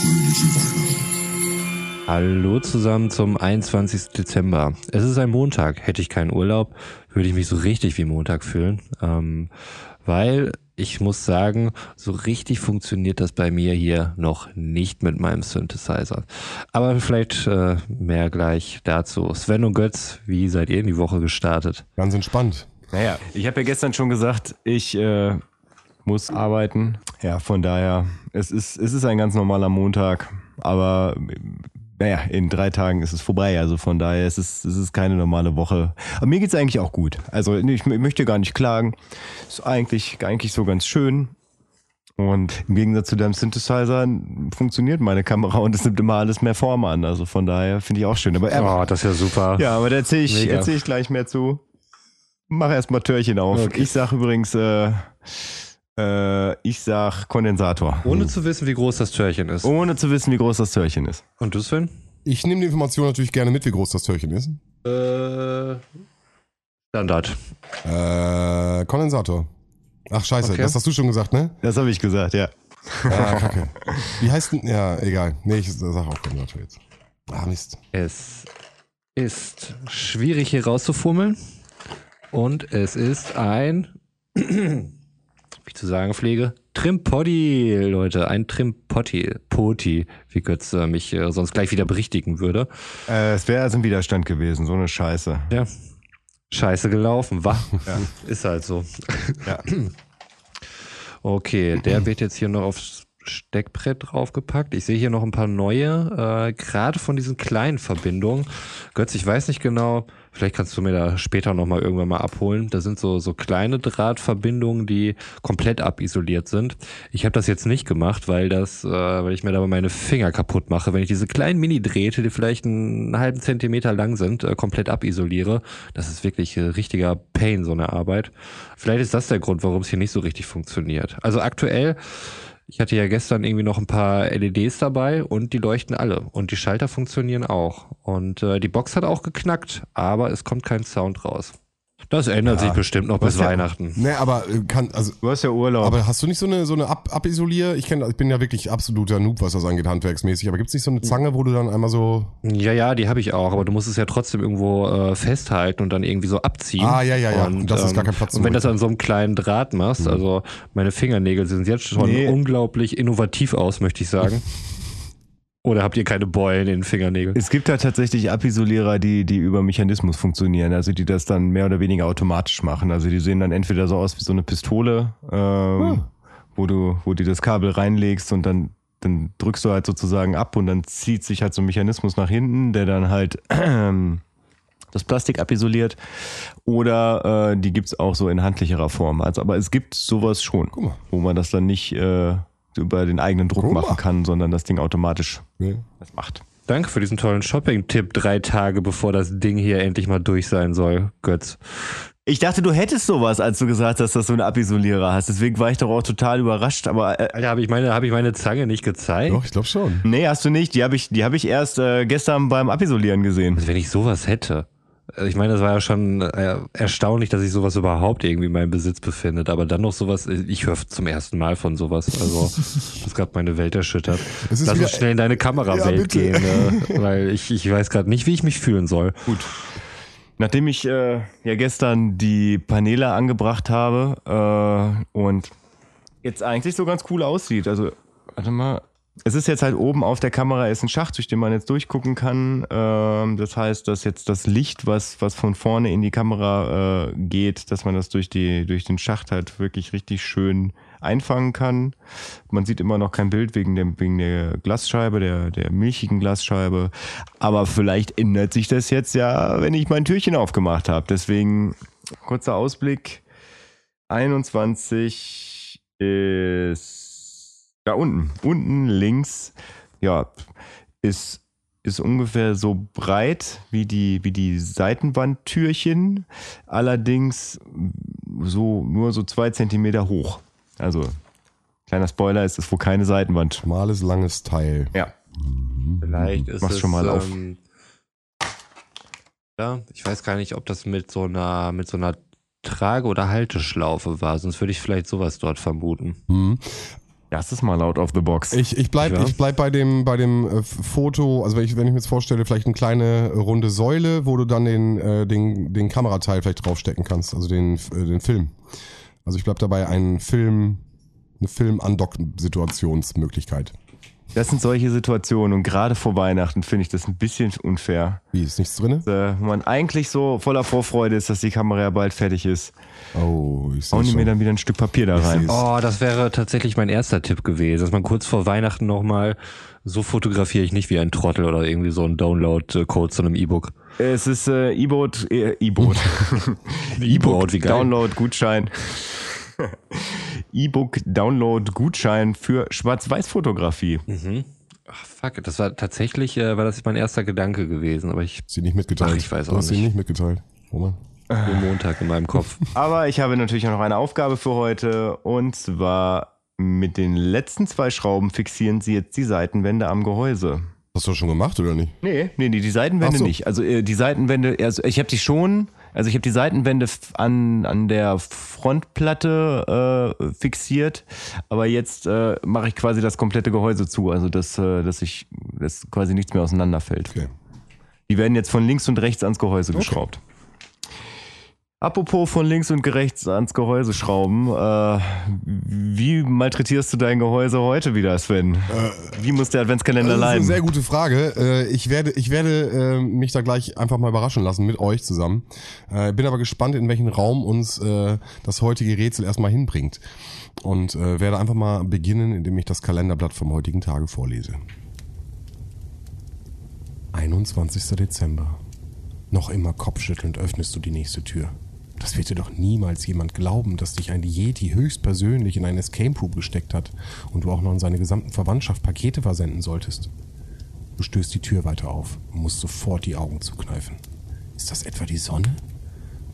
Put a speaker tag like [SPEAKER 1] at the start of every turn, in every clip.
[SPEAKER 1] fröhliche Weihnachten.
[SPEAKER 2] Hallo zusammen zum 21. Dezember. Es ist ein Montag. Hätte ich keinen Urlaub, würde ich mich so richtig wie Montag fühlen. Ähm, weil ich muss sagen, so richtig funktioniert das bei mir hier noch nicht mit meinem Synthesizer. Aber vielleicht äh, mehr gleich dazu. Sven und Götz, wie seid ihr in die Woche gestartet?
[SPEAKER 3] Ganz entspannt.
[SPEAKER 4] Naja, ich habe ja gestern schon gesagt, ich äh, muss arbeiten. Ja, von daher, es ist, es ist ein ganz normaler Montag, aber naja, in drei Tagen ist es vorbei. Also von daher ist es, es ist keine normale Woche. Aber mir geht's eigentlich auch gut. Also ich, ich möchte gar nicht klagen. Ist eigentlich, eigentlich so ganz schön. Und im Gegensatz zu deinem Synthesizer funktioniert meine Kamera und es nimmt immer alles mehr Form an. Also von daher finde ich auch schön. Aber,
[SPEAKER 2] Oh, das ist ja super.
[SPEAKER 4] ja, aber da erzähle ich, erzähl ich gleich mehr zu. Mach erstmal Türchen auf.
[SPEAKER 2] Okay.
[SPEAKER 4] Ich sag übrigens, äh, äh, ich sag Kondensator.
[SPEAKER 2] Ohne zu wissen, wie groß das Türchen ist.
[SPEAKER 4] Ohne zu wissen, wie groß das Türchen ist.
[SPEAKER 2] Und du, Sven?
[SPEAKER 3] Ich nehme die Information natürlich gerne mit, wie groß das Türchen ist.
[SPEAKER 2] Äh, Standard.
[SPEAKER 3] Äh, Kondensator. Ach, scheiße,
[SPEAKER 2] Okay.
[SPEAKER 3] das hast du schon gesagt, ne?
[SPEAKER 4] Das habe ich gesagt, ja.
[SPEAKER 3] Ah, kacke. Wie heißt denn, ja, egal. Nee, ich sag auch Kondensator jetzt. Ah, Mist.
[SPEAKER 2] Es ist schwierig hier rauszufummeln. Und es ist ein, wie ich zu sagen pflege, Trimpoddy, Leute. Ein Trimpoddy, Poti, wie Götz äh, mich äh, sonst gleich wieder berichtigen würde.
[SPEAKER 4] Äh, es wäre also ein Widerstand gewesen, so eine Scheiße.
[SPEAKER 2] Ja. Scheiße gelaufen, wa? Ist halt so.
[SPEAKER 4] Ja.
[SPEAKER 2] Okay, der wird jetzt hier noch aufs Steckbrett draufgepackt. Ich sehe hier noch ein paar neue, äh, gerade von diesen kleinen Verbindungen. Götz, ich weiß nicht genau, vielleicht kannst du mir da später nochmal irgendwann mal abholen. Da sind so, so kleine Drahtverbindungen, die komplett abisoliert sind. Ich habe das jetzt nicht gemacht, weil das, äh, weil ich mir dabei meine Finger kaputt mache, wenn ich diese kleinen Mini-Drähte, die vielleicht einen halben Zentimeter lang sind, äh, komplett abisoliere. Das ist wirklich äh, richtiger Pain, so eine Arbeit. Vielleicht ist das der Grund, warum es hier nicht so richtig funktioniert. Also aktuell ich hatte ja gestern irgendwie noch ein paar LEDs dabei und die leuchten alle und die Schalter funktionieren auch. Und äh, die Box hat auch geknackt, aber es kommt kein Sound raus. Das ändert sich bestimmt noch bis
[SPEAKER 4] ja-
[SPEAKER 2] Weihnachten.
[SPEAKER 3] Nee, aber äh, kann, also,
[SPEAKER 4] Du hast ja Urlaub.
[SPEAKER 3] aber hast du nicht so eine, so eine Ab Abisolier? Ich kenn, ich bin ja wirklich absoluter Noob, was das angeht, handwerksmäßig. Aber gibt's nicht so eine Zange, wo du dann einmal so,
[SPEAKER 2] Ja, ja, die habe ich auch, aber du musst es ja trotzdem irgendwo äh, festhalten und dann irgendwie so abziehen.
[SPEAKER 3] Ah, ja, ja, ja.
[SPEAKER 2] Und,
[SPEAKER 3] Und das ist gar kein Platz
[SPEAKER 2] Und wenn das an so einem kleinen Draht machst, also meine Fingernägel sehen jetzt schon
[SPEAKER 4] Nee.
[SPEAKER 2] unglaublich innovativ aus, möchte ich sagen. Oder habt ihr keine Beulen in den Fingernägeln?
[SPEAKER 4] es gibt da tatsächlich Abisolierer, die, die über Mechanismus funktionieren, also die das dann mehr oder weniger automatisch machen. Also die sehen dann entweder so aus wie so eine Pistole, ähm, wo du, wo du das Kabel reinlegst und dann, dann drückst du halt sozusagen ab und dann zieht sich halt so ein Mechanismus nach hinten, der dann halt ähm, das Plastik abisoliert. Oder äh, die gibt's auch so in handlicherer Form. Also, aber es gibt sowas schon, wo man das dann nicht äh, über den eigenen Druck
[SPEAKER 3] mal.
[SPEAKER 4] machen kann, sondern das Ding automatisch
[SPEAKER 3] ne?
[SPEAKER 4] das macht.
[SPEAKER 2] Danke für diesen tollen Shopping-Tipp. Drei Tage bevor das Ding hier endlich mal durch sein soll, Götz.
[SPEAKER 4] Ich dachte, du hättest sowas, als du gesagt hast, dass du einen Abisolierer hast. Deswegen war ich doch auch total überrascht. Aber äh,
[SPEAKER 2] Alter, habe ich, meine, hab ich meine Zange nicht gezeigt?
[SPEAKER 3] Doch, ich glaube schon.
[SPEAKER 4] nee, hast du nicht. Die habe ich, die hab ich erst äh, gestern beim Abisolieren gesehen.
[SPEAKER 2] Also wenn ich sowas hätte. Also Ich meine, das war ja schon äh, erstaunlich, dass sich sowas überhaupt irgendwie in meinem Besitz befindet. Aber dann noch sowas, ich höre zum ersten Mal von sowas. Also, das gerade meine Welt erschüttert. Lass
[SPEAKER 3] wieder-
[SPEAKER 2] uns schnell in deine Kamerawelt
[SPEAKER 3] Ja,
[SPEAKER 2] gehen, äh, weil ich, ich weiß gerade nicht, wie ich mich fühlen soll.
[SPEAKER 4] Gut. Nachdem ich äh, ja gestern die Paneele angebracht habe äh, und jetzt eigentlich so ganz cool aussieht. Also, warte mal. Es ist jetzt halt oben auf der Kamera ist ein Schacht, durch den man jetzt durchgucken kann. Ähm, das heißt, dass jetzt das Licht, was, was von vorne in die Kamera äh, geht, dass man das durch, die, durch den Schacht halt wirklich richtig schön einfangen kann. Man sieht immer noch kein Bild wegen, dem, wegen der Glasscheibe, der, der milchigen Glasscheibe. Aber vielleicht ändert sich das jetzt ja, wenn ich mein Türchen aufgemacht habe. Deswegen kurzer Ausblick. 21 ist da unten. Unten links, ja, ist, ist ungefähr so breit wie die, wie die Seitenwandtürchen. Allerdings so, nur so zwei Zentimeter hoch. Also, kleiner Spoiler, es ist wohl keine Seitenwand.
[SPEAKER 3] Schmales, langes Teil.
[SPEAKER 4] Ja.
[SPEAKER 2] Vielleicht ist
[SPEAKER 4] Mach's
[SPEAKER 2] es,
[SPEAKER 4] schon mal auf.
[SPEAKER 2] Ähm, ja, ich weiß gar nicht, ob das mit so einer, mit so einer Trage- oder Halteschlaufe war, sonst würde ich vielleicht sowas dort vermuten.
[SPEAKER 4] Das ist mal out of the box.
[SPEAKER 3] Ich, ich bleib,
[SPEAKER 2] Ja.
[SPEAKER 3] ich bleib bei dem, bei dem äh, Foto, also wenn ich, wenn ich mir jetzt vorstelle, vielleicht eine kleine runde Säule, wo du dann den, äh, den, den Kamerateil vielleicht draufstecken kannst, also den, äh, den Film. Also ich bleib dabei ein Film, eine Film-Undock-Situationsmöglichkeit.
[SPEAKER 4] Das sind solche Situationen und gerade vor Weihnachten finde ich das ein bisschen unfair.
[SPEAKER 3] Wie, ist nichts drin?
[SPEAKER 4] Äh, wo man eigentlich so voller Vorfreude ist, dass die Kamera ja bald fertig ist.
[SPEAKER 3] Oh, ich sehe
[SPEAKER 4] Hauen die mir dann wieder ein Stück Papier da rein.
[SPEAKER 2] Oh, das wäre tatsächlich mein erster Tipp gewesen, dass man kurz vor Weihnachten nochmal, so fotografiere ich nicht wie ein Trottel oder irgendwie so ein Download-Code zu einem E-Book.
[SPEAKER 4] Es ist äh, E-Boot, äh, E-Boot.
[SPEAKER 2] E-Book, wie geil.
[SPEAKER 4] Download-Gutschein. E-Book-Download-Gutschein für Schwarz-Weiß-Fotografie.
[SPEAKER 2] Ach, fuck, das war tatsächlich, äh, war das mein erster Gedanke gewesen, aber ich
[SPEAKER 3] Sie nicht mitgeteilt.
[SPEAKER 2] Ach, ich weiß
[SPEAKER 3] du
[SPEAKER 2] auch
[SPEAKER 3] hast sie
[SPEAKER 2] nicht.
[SPEAKER 3] nicht mitgeteilt. Roman.
[SPEAKER 2] nur Montag in meinem Kopf.
[SPEAKER 4] Aber ich habe natürlich auch noch eine Aufgabe für heute und zwar mit den letzten zwei Schrauben fixieren Sie jetzt die Seitenwände am Gehäuse.
[SPEAKER 3] Hast du das schon gemacht oder nicht?
[SPEAKER 4] Nee, nee, nee die Seitenwände
[SPEAKER 3] so.
[SPEAKER 4] nicht. Also äh, die Seitenwände, also ich habe die schon, also ich habe die Seitenwände an, an der Frontplatte äh, fixiert, aber jetzt äh, mache ich quasi das komplette Gehäuse zu, also dass, äh, dass ich, dass quasi nichts mehr auseinanderfällt.
[SPEAKER 3] Okay.
[SPEAKER 4] Die werden jetzt von links und rechts ans Gehäuse geschraubt. Apropos von links und rechts ans Gehäuse schrauben, äh, wie malträtierst du dein Gehäuse heute wieder, Sven? wie muss der Adventskalender
[SPEAKER 3] Das ist eine
[SPEAKER 4] leiden?
[SPEAKER 3] sehr gute Frage. Äh, Ich werde, ich werde äh, mich da gleich einfach mal überraschen lassen mit euch zusammen. Äh, Bin aber gespannt, in welchen Raum uns äh, das heutige Rätsel erstmal hinbringt. Und äh, werde einfach mal beginnen, indem ich das Kalenderblatt vom heutigen Tage vorlese. 21. Dezember. Noch immer kopfschüttelnd öffnest du die nächste Tür. Das wird dir doch niemals jemand glauben, dass dich ein Yeti höchstpersönlich in einen Escape Room gesteckt hat und du auch noch an seine gesamten Verwandtschaft Pakete versenden solltest. Du stößt die Tür weiter auf und musst sofort die Augen zukneifen. Ist das etwa die Sonne?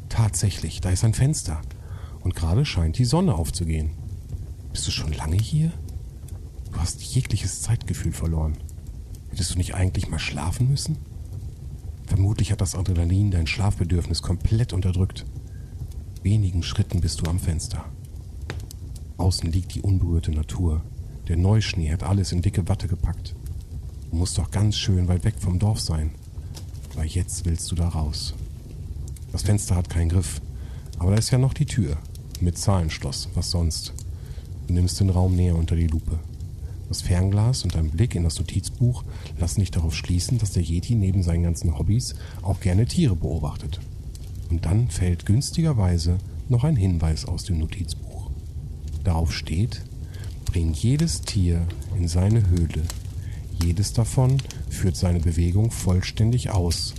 [SPEAKER 3] Tatsächlich, da ist ein Fenster. Und gerade scheint die Sonne aufzugehen. Bist du schon lange hier? Du hast jegliches Zeitgefühl verloren. Hättest du nicht eigentlich mal schlafen müssen? Vermutlich hat das Adrenalin dein Schlafbedürfnis komplett unterdrückt. Wenigen Schritten bist du am Fenster. Außen liegt die unberührte Natur. Der Neuschnee hat alles in dicke Watte gepackt. Du musst doch ganz schön weit weg vom Dorf sein. Aber jetzt willst du da raus. Das Fenster hat keinen Griff. Aber da ist ja noch die Tür. Mit Zahlenschloss. Was sonst? Du nimmst den Raum näher unter die Lupe. Das Fernglas und dein Blick in das Notizbuch lassen dich darauf schließen, dass der Yeti neben seinen ganzen Hobbys auch gerne Tiere beobachtet. Und dann fällt günstigerweise noch ein Hinweis aus dem Notizbuch. Darauf steht, bring jedes Tier in seine Höhle. Jedes davon führt seine Bewegung vollständig aus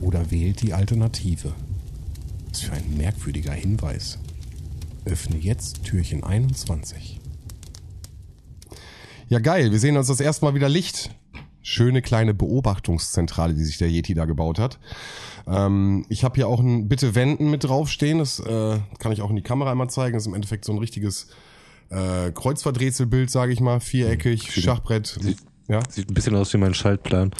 [SPEAKER 3] oder wählt die Alternative. Was für ein merkwürdiger Hinweis. Öffne jetzt Türchen 21. Ja, geil. Wir sehen uns das erste Mal wieder Licht. Schöne kleine Beobachtungszentrale, die sich der Yeti da gebaut hat. Ähm, ich habe hier auch ein Bitte wenden mit draufstehen. Das äh, kann ich auch in die Kamera einmal zeigen. Das ist im Endeffekt so ein richtiges äh, Kreuzverdrätselbild, sage ich mal. Viereckig, Schachbrett. Ja,
[SPEAKER 2] Sieht ein bisschen aus wie mein Schaltplan.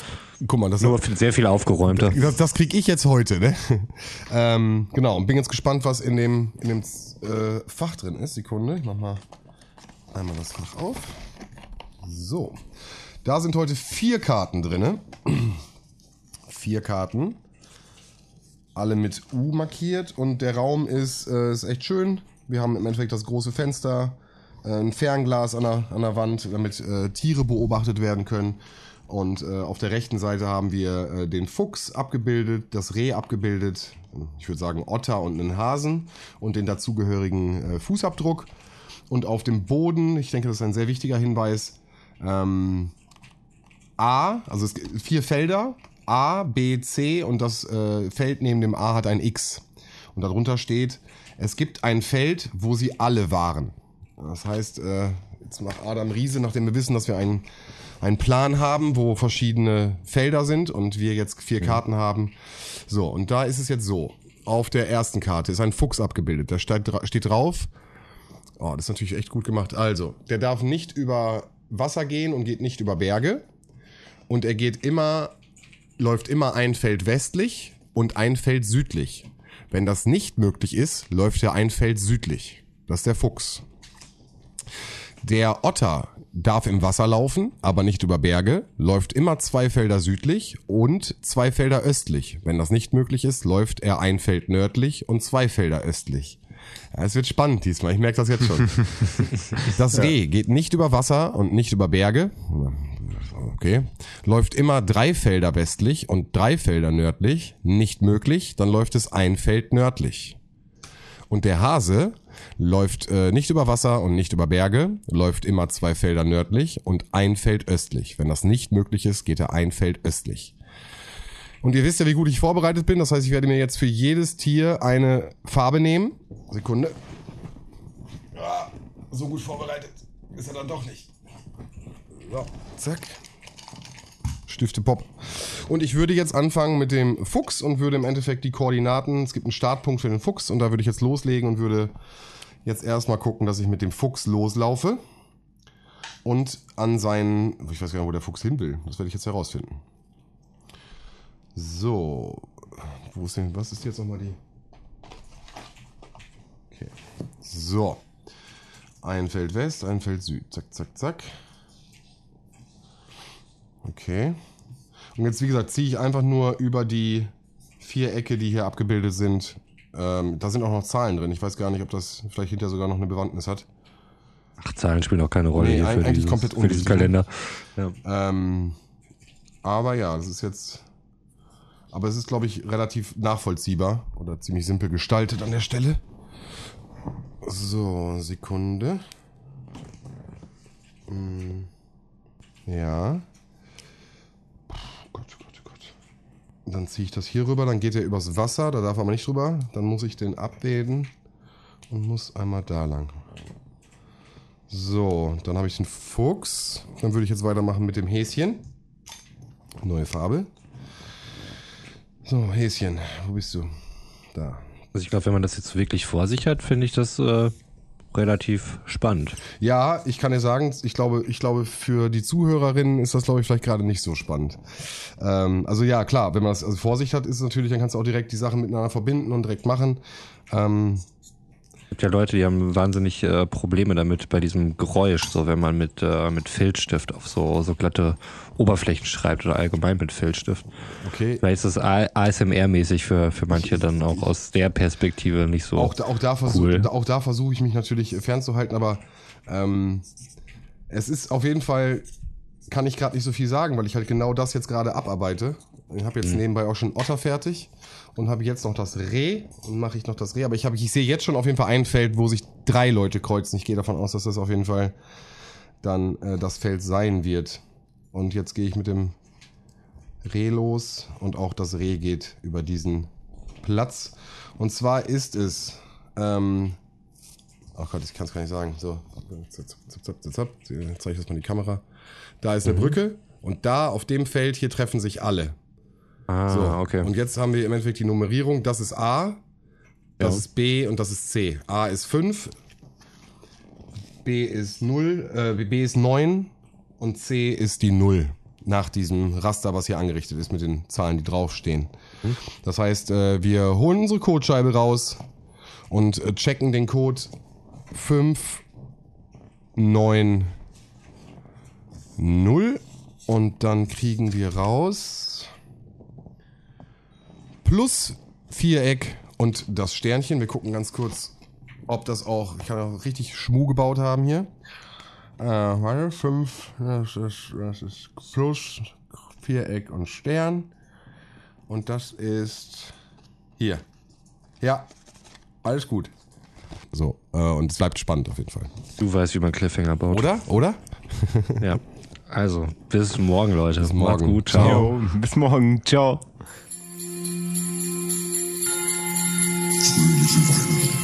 [SPEAKER 3] guck mal, das
[SPEAKER 2] Nur sehr viel aufgeräumter.
[SPEAKER 3] das, das krieg ich jetzt heute, ne? ähm, genau, und bin jetzt gespannt, was in dem, in dem äh, Fach drin ist. Sekunde, ich mach mal einmal das Fach auf. So. Da sind heute vier Karten drinne. vier Karten. Alle mit U markiert und der Raum ist, äh, ist echt schön. Wir haben im Endeffekt das große Fenster, äh, ein Fernglas an der, an der Wand, damit äh, Tiere beobachtet werden können. Und äh, auf der rechten Seite haben wir äh, den Fuchs abgebildet, das Reh abgebildet, ich würde sagen Otter und einen Hasen und den dazugehörigen äh, Fußabdruck. Und auf dem Boden, ich denke, das ist ein sehr wichtiger Hinweis, ähm, A, also es gibt vier Felder, A, B, C und das äh, Feld neben dem A hat ein X. Und darunter steht, es gibt ein Feld, wo sie alle waren. Das heißt, äh, jetzt macht Adam Riese, nachdem wir wissen, dass wir einen, einen Plan haben, wo verschiedene Felder sind und wir jetzt vier Karten haben. So, und da ist es jetzt so. Auf der ersten Karte ist ein Fuchs abgebildet. Da steht, steht drauf, Oh, das ist natürlich echt gut gemacht. Also, der darf nicht über Wasser gehen und geht nicht über Berge. Und er geht immer, läuft immer ein Feld westlich und ein Feld südlich. Wenn das nicht möglich ist, läuft er ein Feld südlich. Das ist der Fuchs. Der Otter darf im Wasser laufen, aber nicht über Berge, läuft immer zwei Felder südlich und zwei Felder östlich. Wenn das nicht möglich ist, läuft er ein Feld nördlich und zwei Felder östlich. Ja, es wird spannend diesmal, ich merke das jetzt schon. Das Reh geht nicht über Wasser und nicht über Berge. Okay. Läuft immer drei Felder westlich und drei Felder nördlich. Nicht möglich, dann läuft es ein Feld nördlich. Und der Hase läuft äh, nicht über Wasser und nicht über Berge, läuft immer zwei Felder nördlich und ein Feld östlich. Wenn das nicht möglich ist, geht er ein Feld östlich. Und ihr wisst ja, wie gut ich vorbereitet bin. Das heißt, ich werde mir jetzt für jedes Tier eine Farbe nehmen. Sekunde. Ja, so gut vorbereitet ist er dann doch nicht. So, zack. Stifte Pop. Und ich würde jetzt anfangen mit dem Fuchs und würde im Endeffekt die Koordinaten, es gibt einen Startpunkt für den Fuchs und da würde ich jetzt loslegen und würde jetzt erstmal gucken, dass ich mit dem Fuchs loslaufe und an seinen, ich weiß gar nicht, wo der Fuchs hin will. Das werde ich jetzt herausfinden. So, wo ist denn, was ist jetzt nochmal die? Okay, so. Ein Feld West, ein Feld Süd. Zack, zack, zack. Okay. Und jetzt, wie gesagt, ziehe ich einfach nur über die Vierecke, die hier abgebildet sind. Ähm, da sind auch noch Zahlen drin. Ich weiß gar nicht, ob das vielleicht hinterher sogar noch eine Bewandtnis hat.
[SPEAKER 2] Ach, Zahlen spielen auch keine Rolle
[SPEAKER 3] Nee,
[SPEAKER 2] hier für, dieses,
[SPEAKER 3] komplett
[SPEAKER 2] für diesen. Kalender. Ja.
[SPEAKER 3] Ähm, aber ja, das ist jetzt. Aber es ist, glaube ich, relativ nachvollziehbar oder ziemlich simpel gestaltet an der Stelle. So, Sekunde. Hm, Ja. Gott, Gott, Gott. Dann ziehe ich das hier rüber, dann geht er übers Wasser, da darf er aber nicht drüber. Dann muss ich den abbilden und muss einmal da lang. So, dann habe ich den Fuchs. Dann würde ich jetzt weitermachen mit dem Häschen. Neue Farbe. So, Häschen, wo bist du? Da.
[SPEAKER 2] Also ich glaube, wenn man das jetzt wirklich vor sich hat, finde ich das äh, relativ spannend.
[SPEAKER 3] Ja, ich kann dir sagen, ich glaube, ich glaube, für die Zuhörerinnen ist das, glaube ich, vielleicht gerade nicht so spannend. Ähm, also ja, klar, wenn man das also vor sich hat, ist es natürlich, dann kannst du auch direkt die Sachen miteinander verbinden und direkt machen. Ähm,
[SPEAKER 2] gibt ja Leute, die haben wahnsinnig äh, Probleme damit bei diesem Geräusch, so wenn man mit, äh, mit Filzstift auf so, so glatte Oberflächen schreibt oder allgemein mit Filzstift.
[SPEAKER 3] okay.
[SPEAKER 2] Vielleicht ist das ASMR-mäßig für, für manche dann auch aus der Perspektive nicht so.
[SPEAKER 3] Auch da, auch da versuche
[SPEAKER 2] Cool.
[SPEAKER 3] auch da versuche ich mich natürlich fernzuhalten, aber ähm, es ist auf jeden Fall, kann ich gerade nicht so viel sagen, weil ich halt genau das jetzt gerade abarbeite. Ich habe jetzt nebenbei auch schon Otter fertig und habe jetzt noch das Reh und mache ich noch das Reh, aber ich ich sehe jetzt schon auf jeden Fall ein Feld, wo sich drei Leute kreuzen. Ich gehe davon aus, dass das auf jeden Fall dann äh, das Feld sein wird. Und jetzt gehe ich mit dem Reh los und auch das Reh geht über diesen Platz. Und zwar ist es, ähm, ach Gott, ich kann es gar nicht sagen. So, zap, zap, zap. Jetzt zeige ich das mal in die Kamera. Da ist eine Brücke und da auf dem Feld hier treffen sich alle.
[SPEAKER 2] ah,
[SPEAKER 3] So,
[SPEAKER 2] okay.
[SPEAKER 3] Und jetzt haben wir im Endeffekt die Nummerierung. Das ist A, das
[SPEAKER 2] Ja.
[SPEAKER 3] ist B und das ist C. A ist 5, B ist 0, äh, B ist 9 und C ist die 0. Nach diesem Raster, was hier angerichtet ist mit den Zahlen, die draufstehen. Das heißt, äh, wir holen unsere Codescheibe raus und äh, checken den Code 5, 9, 0 und dann kriegen wir raus plus Viereck und das Sternchen. Wir gucken ganz kurz, ob das auch, ich kann auch richtig Schmuh gebaut haben hier. Äh, warte, 5, das ist, das ist plus Viereck und Stern. Und das ist hier. Ja, alles gut. So, äh, und es bleibt spannend auf jeden Fall.
[SPEAKER 2] Du weißt, wie man Cliffhanger baut.
[SPEAKER 3] Oder? Oder?
[SPEAKER 2] Ja. Also, bis morgen, Leute. Bis
[SPEAKER 3] morgen.
[SPEAKER 2] gut. Ciao.
[SPEAKER 4] Jo, bis morgen. Ciao.
[SPEAKER 1] Fröhliche Weihnachten.